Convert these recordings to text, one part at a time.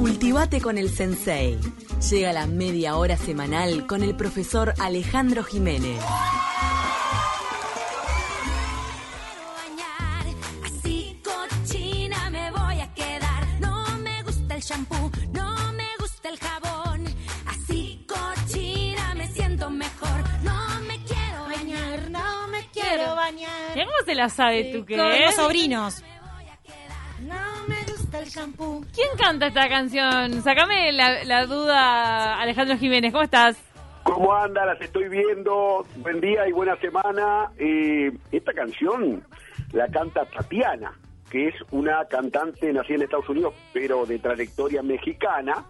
Cultivate con el Sensei. Llega la media hora semanal con el profesor Alejandro Jiménez. Así cochina me voy a quedar. No me gusta el shampoo, no me gusta el jabón. Así cochina me siento mejor. No me quiero bañar, no me quiero bañar. Mirá ¿Cómo se la sabe tú que Con es? los sobrinos. ¿Quién canta esta canción? Sácame la, la duda, Alejandro Jiménez. ¿Cómo estás? ¿Cómo anda? Las estoy viendo. Buen día y buena semana. Eh, esta canción la canta Tatiana, que es una cantante nacida en Estados Unidos, pero de trayectoria mexicana.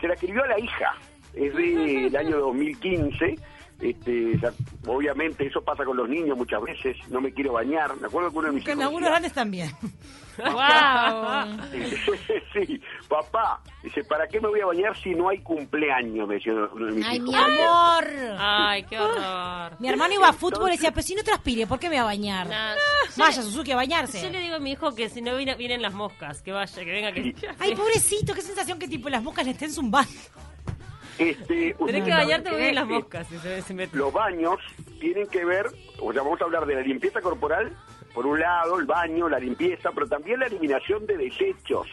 Se la escribió a la hija. Es del año 2015. Este, ya- obviamente eso pasa con los niños muchas veces. No me quiero bañar. Me acuerdo que uno de mis Con hijos algunos grandes también. ¡Wow! sí, papá, dice, ¿para qué me voy a bañar si no hay cumpleaños? Me decía uno de mis Ay, hijos. mi amor. Ay, qué horror. Mi hermano iba a fútbol y decía, pero si no transpire, ¿por qué me va a bañar? Nah, Vaya, Suzuki, a Yo bañarse. le digo a mi hijo que si no viene- vienen las moscas, que vaya, que venga, que... Ay, pobrecito, qué sensación que tipo las moscas le estén zumbando. Este, Tenés que bañarte vienen las moscas. Si se, se meten. los baños tienen que ver, o sea, vamos a hablar de la limpieza corporal, por un lado, el baño, la limpieza, pero también la eliminación de desechos.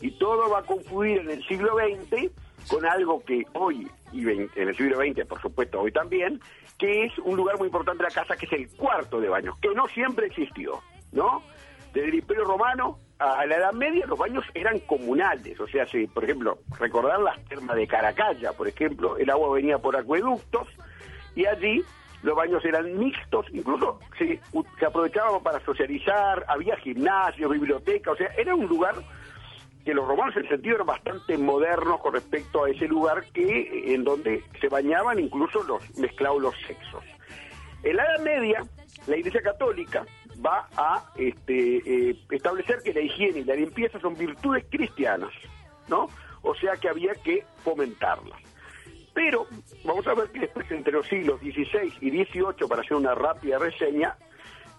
Y todo va a confluir en el siglo XX con algo que hoy, y en el siglo XX, por supuesto, hoy también, que es un lugar muy importante de la casa, que es el cuarto de baño, que no siempre existió, ¿no? Desde el Imperio Romano a la Edad Media los baños eran comunales, o sea, si, por ejemplo, recordar las termas de Caracalla, por ejemplo, el agua venía por acueductos y allí los baños eran mixtos, incluso se, se aprovechaban para socializar, había gimnasio, biblioteca, o sea, era un lugar que los romanos en sentido eran bastante modernos con respecto a ese lugar que en donde se bañaban incluso los mezclados los sexos. En la Edad Media, la Iglesia Católica va a este, eh, establecer que la higiene y la limpieza son virtudes cristianas, ¿no? O sea que había que fomentarlas. Pero vamos a ver que después entre los siglos XVI y XVIII, para hacer una rápida reseña,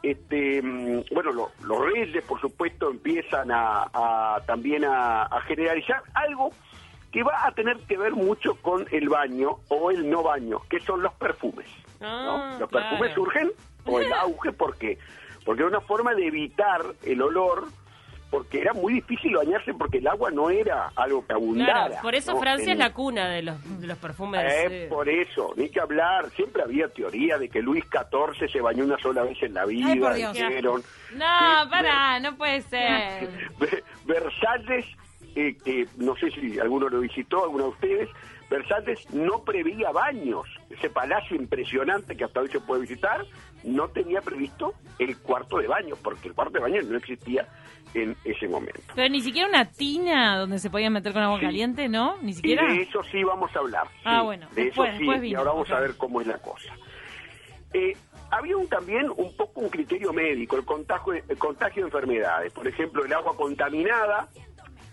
este, mm, bueno, lo- los reyes, por supuesto, empiezan a, a- también a, a generalizar algo que va a tener que ver mucho con el baño o el no baño, que son los perfumes. ¿no? Ah, los perfumes surgen por el auge, porque porque era una forma de evitar el olor, porque era muy difícil bañarse porque el agua no era algo que abundara. Claro, por eso ¿no? Francia En- es la cuna de los, de los perfumes. eh, eh. por eso, ni que hablar. Siempre había teoría de que Luis XIV se bañó una sola vez en la vida. Ay, por Dios. dijeron. No, Que pará, no puede ser. Ver- Versalles, eh, que no sé si alguno lo visitó, alguno de ustedes, Versalles no prevía baños. Ese palacio impresionante que hasta hoy se puede visitar, no tenía previsto el cuarto de baño, porque el cuarto de baño no existía en ese momento. Pero ni siquiera una tina donde se podían meter con agua Sí. caliente, ¿no? Ni Y siquiera. de eso sí vamos a hablar. Ah, bueno, De después- eso sí, después y ahora vamos a ver cómo es la cosa. Eh, había un, también un poco un criterio médico, el contagio, el contagio de enfermedades. Por ejemplo, el agua contaminada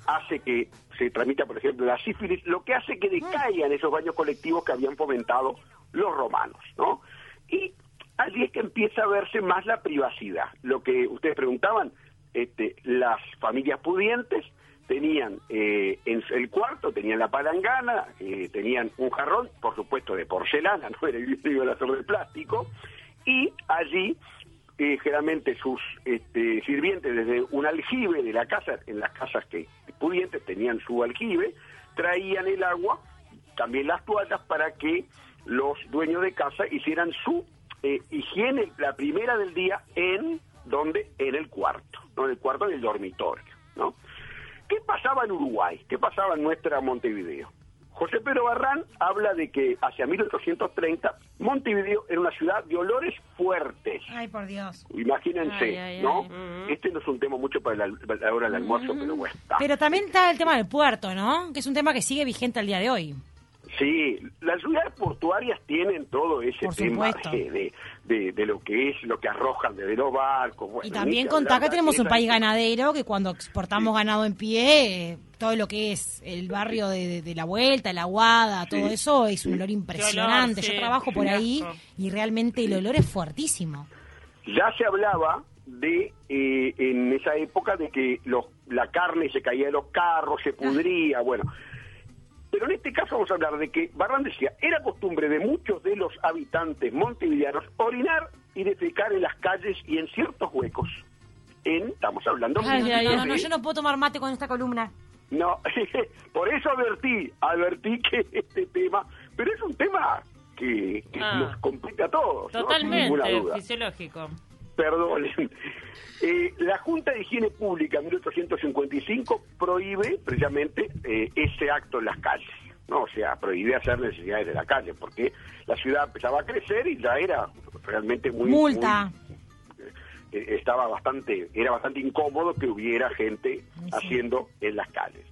hace que se transmita, por ejemplo, la sífilis, lo que hace que decaigan esos baños colectivos que habían fomentado los romanos, ¿no? Y allí es que empieza a verse más la privacidad. Lo que ustedes preguntaban, este, las familias pudientes tenían eh, en el cuarto, tenían la palangana, eh, tenían un jarrón, por supuesto de porcelana, no era el de plástico, y allí eh, generalmente sus este, sirvientes desde un aljibe de la casa, en las casas que pudientes tenían su aljibe, traían el agua, también las toallas para que los dueños de casa hicieran su eh, higiene, la primera del día, en donde en el cuarto, no en el cuarto del dormitorio, ¿no? ¿Qué pasaba en Uruguay? ¿Qué pasaba en nuestra Montevideo? José Pedro Barrán habla de que hacia 1830 Montevideo era una ciudad de olores fuertes. Ay, por Dios. Imagínense, Ay, ay, ¿no? ay. Este no es un tema mucho para la, para la hora del almuerzo, pero bueno. está. Pero también está el tema del puerto, ¿no? Que es un tema que sigue vigente al día de hoy. Sí, las ciudades portuarias tienen todo ese tema de, de, lo que es, lo que arrojan desde los barcos. bueno, Y también contá que tenemos un país ganadero que cuando exportamos ganado en pie, eh, todo lo que es el barrio de, de- de la vuelta, la aguada, todo eso es un olor impresionante. sí. Yo trabajo por ahí y realmente el olor es fuertísimo. Ya se hablaba de, eh, en esa época, de que los la carne se caía de los carros, se pudría, bueno. Pero en este caso vamos a hablar de que Barran decía, era costumbre de muchos de los habitantes montevideanos orinar y defecar en las calles y en ciertos huecos. En, estamos hablando Ay, de- no, no, no, yo no puedo tomar mate con esta columna. no, por eso advertí, advertí que este tema, pero es un tema que, que Ah. nos compete a todos, ¿no? Sin Totalmente, duda. fisiológico. Perdonen. Eh, la Junta de Higiene Pública, en 1855, prohíbe precisamente eh, ese acto en las calles. ¿no? O sea, prohíbe hacer necesidades de la calle, porque la ciudad empezaba a crecer y ya era realmente muy... Multa. muy, eh, estaba bastante, era bastante incómodo que hubiera gente Sí. haciendo en las calles.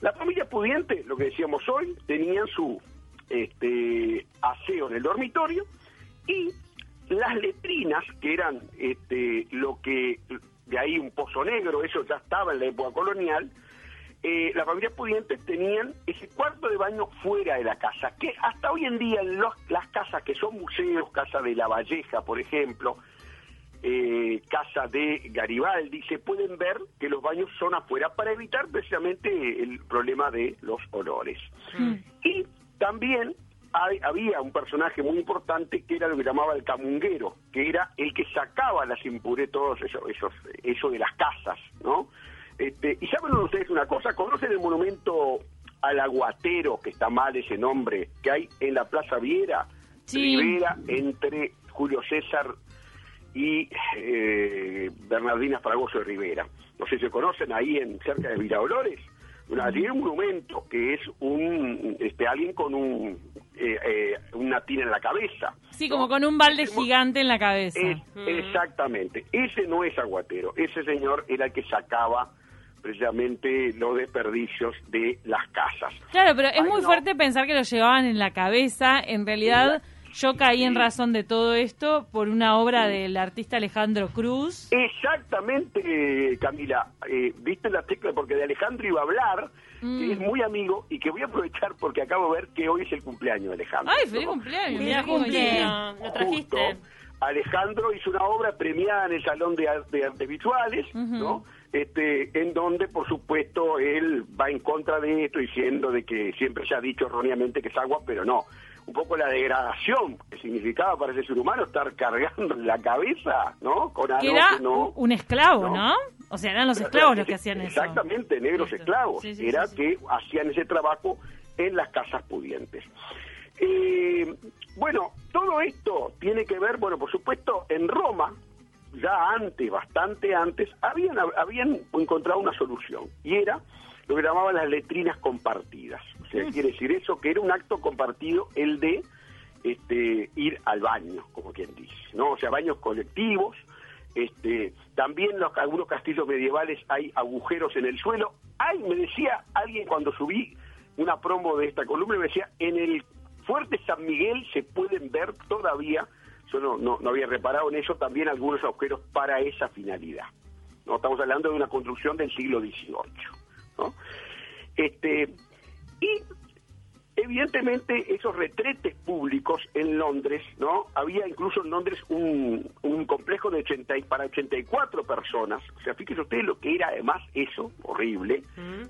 La familia pudiente, lo que decíamos hoy, tenían su este, aseo en el dormitorio y las letrinas, que eran este, lo que, de ahí un pozo negro, eso ya estaba en la época colonial, eh, las familias pudientes tenían ese cuarto de baño fuera de la casa, que hasta hoy en día en los- las casas que son museos, casa de La Valleja, por ejemplo, eh, casa de Garibaldi, se pueden ver que los baños son afuera para evitar precisamente el problema de los olores. Y también hay- había un personaje muy importante que era lo que llamaba el camunguero, que era el que sacaba las impurezas, todos esos, esos, eso de las casas, ¿no? Este, y saben ustedes una cosa, conocen el monumento al aguatero, que está mal ese nombre, que hay en la Plaza Viera, Sí. Rivera, entre Julio César y eh, Bernardina Fragoso de Rivera. No sé si conocen ahí en cerca de Villa-Dolores. Una, tiene un monumento que es un este alguien con un eh, eh, una tina en la cabeza. Sí, ¿no? como con un balde gigante en la cabeza. Es- exactamente. Ese no es aguatero. Ese señor era el que sacaba precisamente los desperdicios de las casas. Claro, pero es Ay, muy no. fuerte pensar que lo llevaban en la cabeza. En realidad, yo caí en razón de todo esto por una obra del artista Alejandro Cruz. Exactamente, Camila. Eh, Viste la tecla porque de Alejandro iba a hablar, Mm. que es muy amigo y que voy a aprovechar porque acabo de ver que hoy es el cumpleaños de Alejandro. ¡Ay, feliz ¿no? cumpleaños! Mira, Mirá qué coincidencia. cumple, lo trajiste. Justo, Alejandro hizo una obra premiada en el Salón de, Ar- de Artes Visuales, ¿no? Este, en donde, por supuesto, él va en contra de esto, diciendo de que siempre se ha dicho erróneamente que es agua, pero no. Un poco la degradación que significaba para ese ser humano estar cargando en la cabeza, ¿no? Con algo Que era que no... un esclavo, ¿no? ¿no? O sea, eran los esclavos los que hacían eso. Exactamente, negros esclavos. Sí, sí, Era sí, que hacían ese trabajo en las casas pudientes. Eh, bueno, todo esto tiene que ver, bueno, por supuesto, en Roma, ya antes, bastante antes, habían, habían encontrado una solución, y era lo que llamaban las letrinas compartidas. O Mm. sea, quiere decir eso, que era un acto compartido el de este, ir al baño, como quien dice, ¿no? O sea, baños colectivos, este, también los, algunos castillos medievales hay agujeros en el suelo. Hay, me decía alguien cuando subí una promo de esta columna, me decía, en el fuerte San Miguel se pueden ver todavía, yo no, no, no había reparado en eso, también algunos agujeros para esa finalidad. No estamos hablando de una construcción del siglo XVIII. ¿no? Este, y evidentemente esos retretes públicos en Londres, ¿no? Había incluso en Londres un, un complejo de 80 y- para 84 personas. O sea, fíjense ustedes lo que era además eso, horrible,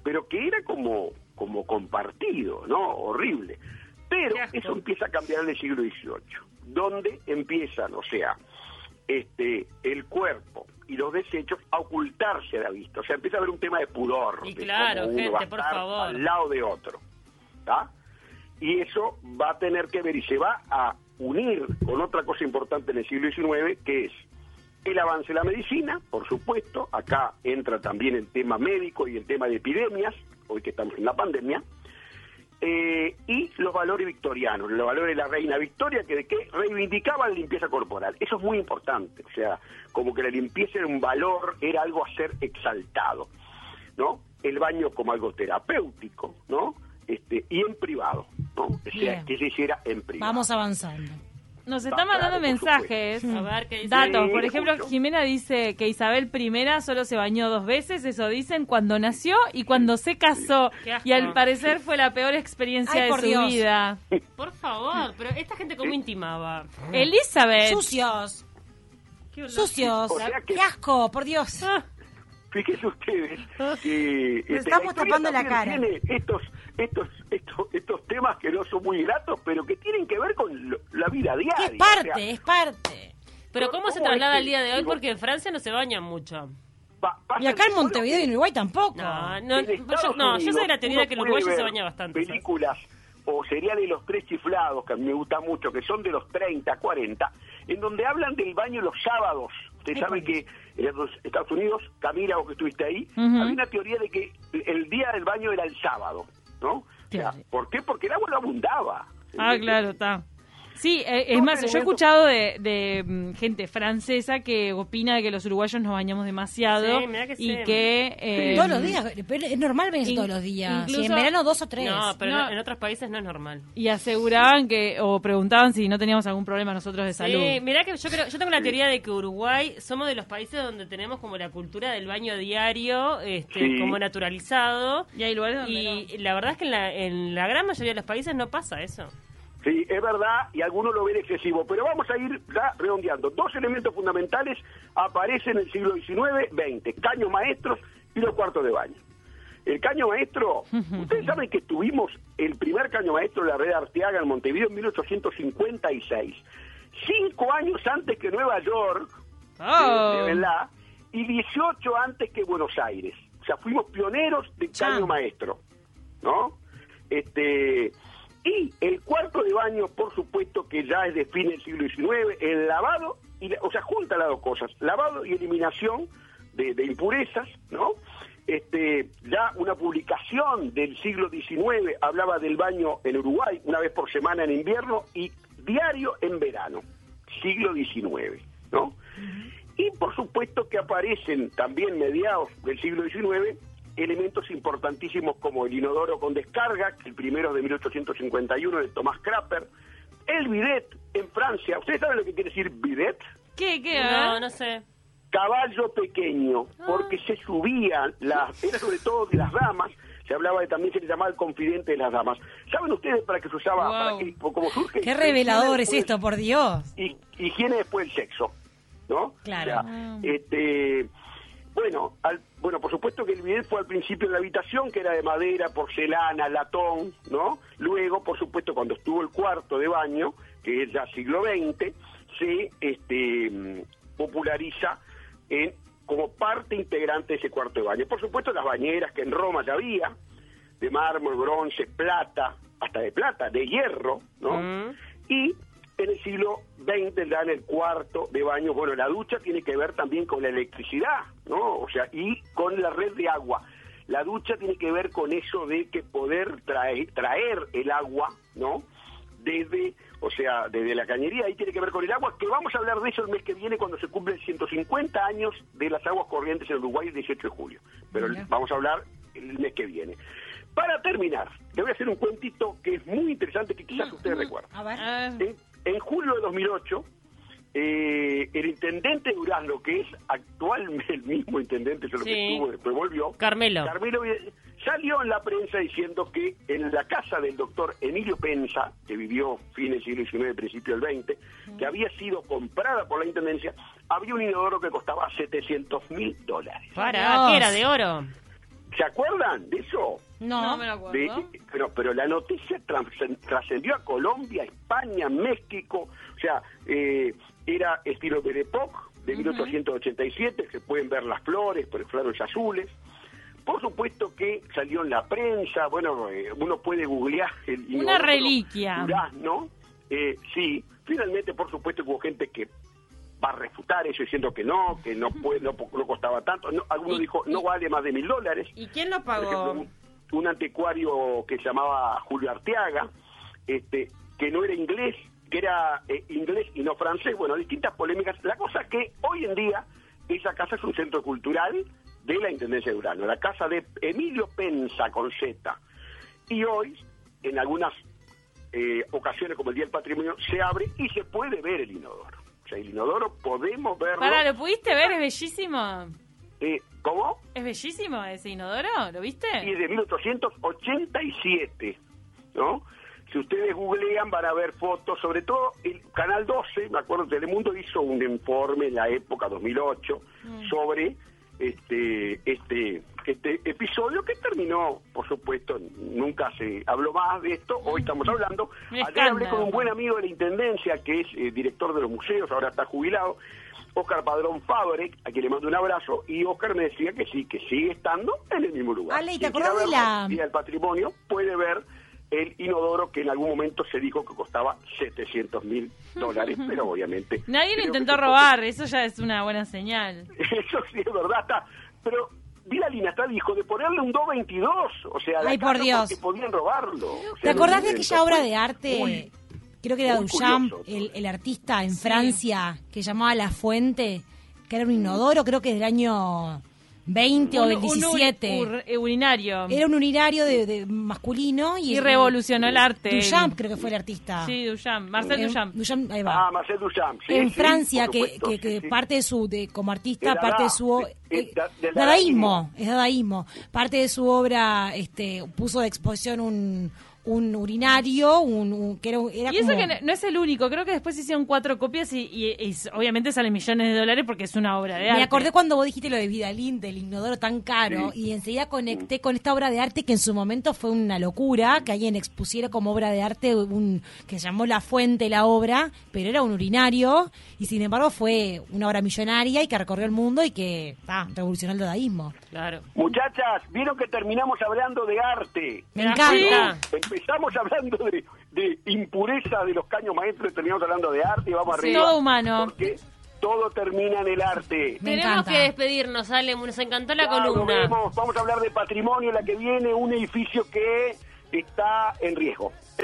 pero que era como, como compartido, ¿no? Horrible. Pero eso empieza a cambiar en el siglo XVIII, donde empiezan, o sea, este, el cuerpo y los desechos a ocultarse a la vista. O sea, empieza a haber un tema de pudor. Y claro, gente, por favor. Al lado de otro. ¿tá? Y eso va a tener que ver y se va a unir con otra cosa importante en el siglo XIX, que es el avance de la medicina, por supuesto. Acá entra también el tema médico y el tema de epidemias, hoy que estamos en la pandemia. Eh, y los valores victorianos, los valores de la reina Victoria, que de que reivindicaban la limpieza corporal. Eso es muy importante, o sea, como que la limpieza era un valor, era algo a ser exaltado, ¿no? El baño como algo terapéutico, ¿no? Este, y en privado, ¿no? O sea, Bien. que se hiciera en privado. Vamos avanzando. Nos están mandando claro, mensajes. A ver qué dice. Datos, por ejemplo. Jimena dice que Isabel I solo se bañó dos veces, eso dicen, cuando nació y cuando se casó. Qué asco. Y al parecer fue la peor experiencia Ay, de por su Dios. vida. Por favor, pero esta gente cómo intimaba. Elizabeth. Sucios. Qué. Sucios. O sea que- Qué asco, por Dios. Ah, fíjense ustedes que este, estamos tapando la cara. tiene estos, estos, estos, estos temas que no son muy gratos, pero que tienen que ver con lo- la vida diaria. Es o sea, parte, es parte. Pero ¿Cómo ¿cómo se traslada al día de hoy? Porque en Francia no se bañan mucho. pa- Y acá en Montevideo y en Uruguay tampoco. No, yo, no, yo soy de la teoría de que el puede uruguayo se baña bastante. ¿sabes? Películas o seriales Los Tres Chiflados, que a mí me gusta mucho, que son de los 30, 40, en donde hablan del baño los sábados. Ustedes saben que Estados Unidos, Camila, vos que estuviste ahí, había una teoría de que el día del baño era el sábado, ¿no? O sea, Claro. ¿Por qué? Porque el agua no abundaba. Ah, claro, está. Sí, eh, es más, yo he escuchado de, de, mm, gente francesa que opina de que los uruguayos nos bañamos demasiado Sí, mirá que y sí. que... eh, Todos los días, pero es normal In- todos los días. incluso- Sí, en verano dos o tres. No, pero No. en- otros países no es normal. Y aseguraban que, o preguntaban si no teníamos algún problema nosotros de salud. Sí, mirá que yo creo, yo tengo la teoría de que Uruguay somos de los países donde tenemos como la cultura del baño diario, este, Sí. como naturalizado. Y hay lugares donde Y la verdad es que en la, en la gran mayoría de los países no pasa eso. Sí, es verdad, y algunos lo ven excesivo, pero vamos a ir ya redondeando. Dos elementos fundamentales aparecen en el siglo XIX, XX, caños maestros y los cuartos de baño. El caño maestro, ustedes saben que tuvimos el primer caño maestro de la red Arteaga en Montevideo en 1856, cinco años antes que Nueva York, de- Oh. de, verdad, y 18 antes que Buenos Aires. O sea, fuimos pioneros de caño maestro, ¿no? Este y el cuarto de baño, por supuesto, que ya es de fin del siglo XIX, el lavado, y la- o sea, junta las dos cosas, lavado y eliminación de, de impurezas, ¿no? Este, ya una publicación del siglo XIX hablaba del baño en Uruguay, una vez por semana en invierno y diario en verano, siglo XIX, ¿no? Y por supuesto que aparecen también mediados del siglo XIX elementos importantísimos como el inodoro con descarga, que el primero es de 1851 de Thomas Crapper, el bidet en Francia. ¿Ustedes saben lo que quiere decir bidet? ¿Qué? ¿Qué? No, eh? no sé. Caballo pequeño, porque se subían, las, era sobre todo de las damas, se hablaba de también se le llamaba el confidente de las damas. ¿Saben ustedes para qué se usaba? Wow. Para que, como surge Qué revelador es esto, por Dios. y higiene después del sexo, ¿no? Claro. O sea, este, bueno, al- bueno, por supuesto que el bidet fue al principio de la habitación, que era de madera, porcelana, latón, ¿no? Luego, por supuesto, cuando estuvo el cuarto de baño, que es ya siglo XX, se este, populariza en, como parte integrante de ese cuarto de baño. Por supuesto, las bañeras que en Roma ya había, de mármol, bronce, plata, hasta de plata, de hierro, ¿no? Mm. Y en el siglo XX, ya en el cuarto de baño, bueno, la ducha tiene que ver también con la electricidad, ¿no? O sea, y con la red de agua. La ducha tiene que ver con eso de que poder traer, traer el agua, ¿no? Desde, o sea, desde la cañería, ahí tiene que ver con el agua, que vamos a hablar de eso el mes que viene cuando se cumplen 150 años de las aguas corrientes en Uruguay el 18 de julio. Pero Mira. vamos a hablar el mes que viene. Para terminar, le voy a hacer un cuentito que es muy interesante que quizás ustedes recuerden. A ver. Ah, En, julio de 2008, eh, el intendente Durazno, que es actualmente el mismo intendente, solo que estuvo, después volvió, Carmelo. Carmelo Vide- salió en la prensa diciendo que en la casa del doctor Emilio Pensa, que vivió fin del siglo XIX, principio del XX, que había sido comprada por la intendencia, había un inodoro que costaba 700 mil dólares. Para. ¿qué era? ¿De oro? ¿Se acuerdan de eso? no, No. me lo De- acuerdo. pero, pero la noticia trascendió a Colombia, España, México, o sea, eh, era estilo de Epoch de 1887, se pueden ver las flores, por flores azules. Por supuesto que salió en la prensa, bueno, eh, uno puede googlear el Una reliquia. Durazno, eh, sí, finalmente por supuesto hubo gente que va a refutar eso diciendo que no, que no puede, no, no costaba tanto, no, alguno dijo no vale más de mil dólares, ¿Y quién lo ejemplo, pagó? un, un anticuario que se llamaba Julio Arteaga, este, que no era inglés, que era eh, inglés y no francés, bueno, distintas polémicas. La cosa es que hoy en día esa casa es un centro cultural de la Intendencia de Urano, la casa de Emilio Pensa con Z. Y hoy, en algunas eh, ocasiones como el Día del Patrimonio, se abre y se puede ver el inodoro. El inodoro podemos verlo. Para, ¿lo pudiste ver? Es bellísimo. eh, ¿Cómo? ¿Es bellísimo ese inodoro? ¿Lo viste? y es de 1887, ¿no? Si ustedes googlean van a ver fotos, sobre todo el Canal 12, me acuerdo, Telemundo hizo un informe en la época 2008 sobre este, este, este episodio que terminó, por supuesto, nunca se habló más de esto, hoy estamos hablando. Ayer hablé con un buen amigo de la Intendencia, que es eh, director de los museos, ahora está jubilado, Oscar Padrón Fabre, a quien le mando un abrazo, y Oscar me decía que sí, que sigue estando en el mismo lugar. Ale, ¿y te Quien quiera acordás de verlo, la- Día del Patrimonio, puede ver el inodoro que en algún momento se dijo que costaba 700 mil dólares, pero obviamente... Nadie lo intentó robar, eso ya es una buena señal. Eso sí es verdad, está. Pero Vila Linastad dijo de ponerle un 222, o sea, la Ay, por Dios. porque podían robarlo. O ¿Te sea, acordás de aquella obra de arte? muy- creo que era Duchamp, el, el artista en Sí. Francia, que llamaba La Fuente, que era un inodoro, creo que del año 20 o Un- del un ur- 17. ur- eh, urinario. Era un urinario de, de masculino y, Y revolucionó el arte. Duchamp creo que fue el artista. Sí, Duchamp, Marcel Eh, Duchamp. Duchamp, ahí va. Ah, Marcel Duchamp. sí, en sí, Francia, que, supuesto, que, sí, que sí. parte de su, de, como artista, El parte de su... de- eh, dadaísmo, es dadaísmo. Parte de su obra este, puso de exposición un, un urinario, un, un- que era, era Y eso como- que no, no es el único, creo que después hicieron cuatro copias y, y- y obviamente salen millones de dólares porque es una obra de arte. Me acordé cuando vos dijiste lo de Vidalín, del inodoro tan caro, y enseguida conecté con esta obra de arte que en su momento fue una locura, que alguien expusiera como obra de arte un que se llamó La Fuente la obra, pero era un urinario, y sin embargo fue una obra millonaria y que recorrió el mundo y que ah, revolucionó el dadaísmo. Claro. Muchachas, vieron que terminamos hablando de arte. Me encanta. sí. Empezamos hablando de, de impureza de los caños maestros y terminamos hablando de arte y vamos Sí, arriba. todo humano. Porque todo termina en el arte. Me Tenemos encanta. que despedirnos, Ale. Nos encantó la Ya, columna. Vamos a hablar de patrimonio la que viene, un edificio que está en riesgo.